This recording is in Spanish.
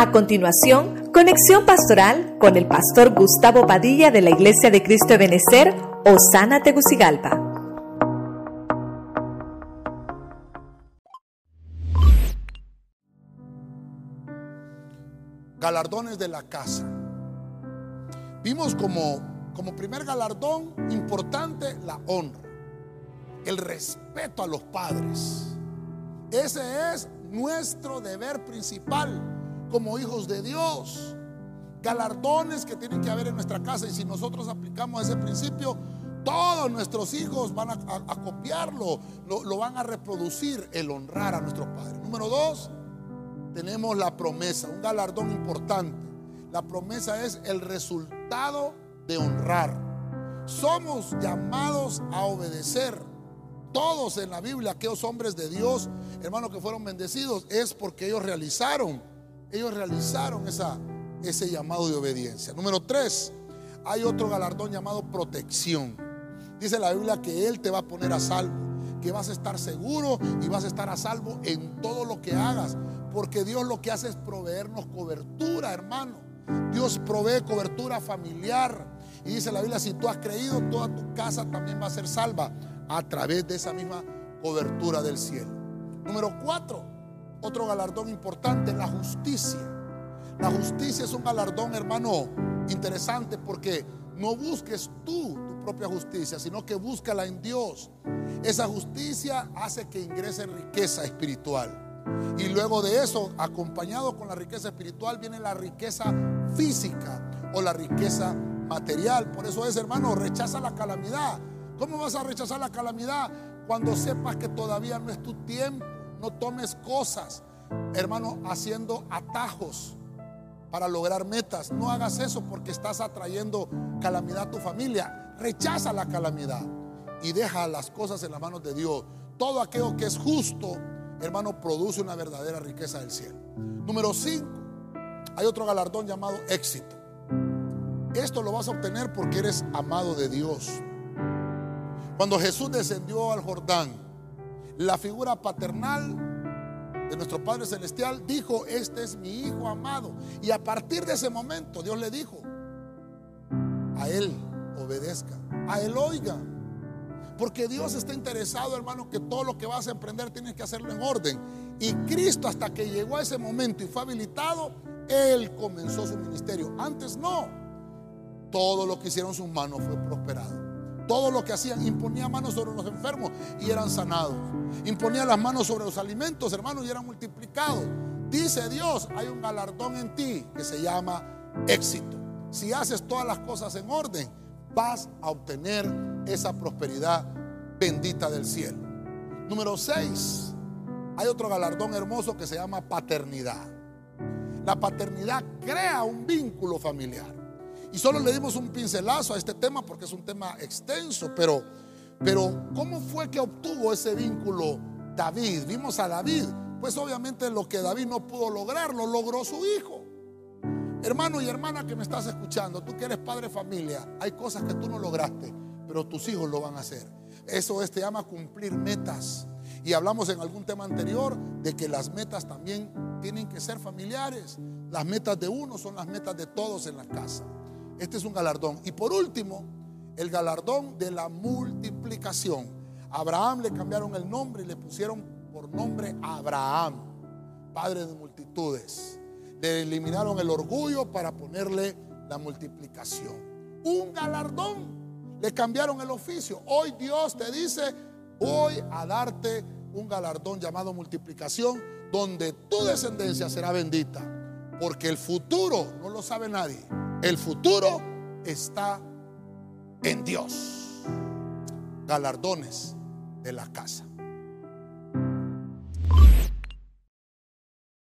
A continuación, conexión pastoral con el pastor Gustavo Padilla de la Iglesia de Cristo de Benecer, Osana Tegucigalpa. Galardones de la casa. Vimos como, como primer galardón importante la honra, el respeto a los padres. Ese es nuestro deber principal como hijos de Dios. Galardones que tienen que haber en nuestra casa y si nosotros aplicamos ese principio, todos nuestros hijos van a, copiarlo, lo, lo, van a reproducir, el honrar a nuestros padres. Número dos, tenemos la promesa, un galardón importante. La promesa es el resultado de honrar. Somos llamados a obedecer. Todos en la Biblia, aquellos hombres de Dios, hermanos que fueron bendecidos, es porque ellos realizaron ellos realizaron ese llamado de obediencia. Número tres, hay otro galardón llamado protección. Dice la Biblia que Él te va a poner a salvo, que vas a estar seguro y vas a estar a salvo en todo lo que hagas, porque Dios lo que hace es proveernos cobertura, hermano. Dios provee cobertura familiar. Y dice la Biblia, si tú has creído, toda tu casa también va a ser salva a través de esa misma cobertura del cielo. Número cuatro, otro galardón importante, la justicia. La justicia es un galardón, hermano, interesante porque no busques tú tu propia justicia, sino que búscala en Dios. Esa justicia hace que ingrese riqueza espiritual. Y luego de eso, acompañado con la riqueza espiritual, viene la riqueza física o la riqueza material. Por eso es, hermano, rechaza la calamidad. ¿Cómo vas a rechazar la calamidad cuando sepas que todavía no es tu tiempo? No tomes cosas, hermano, haciendo atajos para lograr metas. No hagas eso porque estás atrayendo calamidad a tu familia. Rechaza la calamidad y deja las cosas en las manos de Dios. Todo aquello que es justo, hermano, produce una verdadera riqueza del cielo. Número 5. Hay otro galardón llamado éxito. Esto lo vas a obtener porque eres amado de Dios. Cuando Jesús descendió al Jordán, la figura paternal de nuestro Padre Celestial dijo, este es mi Hijo amado. Y a partir de ese momento Dios le dijo, a Él obedezca, a Él oiga. Porque Dios está interesado, hermano, que todo lo que vas a emprender tienes que hacerlo en orden. Y Cristo hasta que llegó a ese momento y fue habilitado, Él comenzó su ministerio. Antes no. Todo lo que hicieron sus manos fue prosperado. Todo lo que hacían, imponía manos sobre los enfermos y eran sanados. Imponía las manos sobre los alimentos, hermanos, y eran multiplicados. Dice Dios, hay un galardón en ti que se llama éxito. Si haces todas las cosas en orden, vas a obtener esa prosperidad bendita del cielo. Número 6. Hay otro galardón hermoso que se llama paternidad. La paternidad crea un vínculo familiar. Y solo le dimos un pincelazo a este tema porque es un tema extenso, pero, pero ¿cómo fue que obtuvo ese vínculo David? Vimos a David, pues obviamente lo que David no pudo lograr, lo logró su hijo. Hermano y hermana que me estás escuchando, tú que eres padre de familia, hay cosas que tú no lograste, pero tus hijos lo van a hacer. Eso es, te llama cumplir metas. Y hablamos en algún tema anterior de que las metas también tienen que ser familiares. Las metas de uno son las metas de todos en la casa. Este es un galardón. Y por último, el galardón de la multiplicación. A Abraham le cambiaron el nombre y le pusieron por nombre Abraham, padre de multitudes. Le eliminaron el orgullo para ponerle la multiplicación. Un galardón. Le cambiaron el oficio. Hoy Dios te dice, voy a darte un galardón llamado multiplicación, donde tu descendencia será bendita. Porque el futuro no lo sabe nadie. El futuro está en Dios. Galardones de la casa.